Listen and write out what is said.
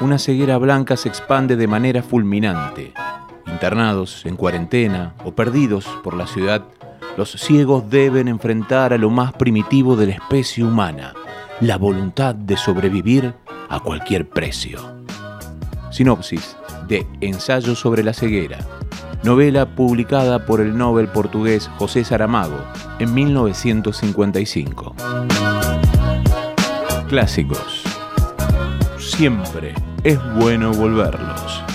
Una ceguera blanca se expande de manera fulminante. Internados, en cuarentena o perdidos por la ciudad, los ciegos deben enfrentar a lo más primitivo de la especie humana, la voluntad de sobrevivir a cualquier precio. Sinopsis de Ensayo sobre la ceguera, novela publicada por el Nobel portugués José Saramago en 1955. Clásicos. Siempre es bueno volverlos.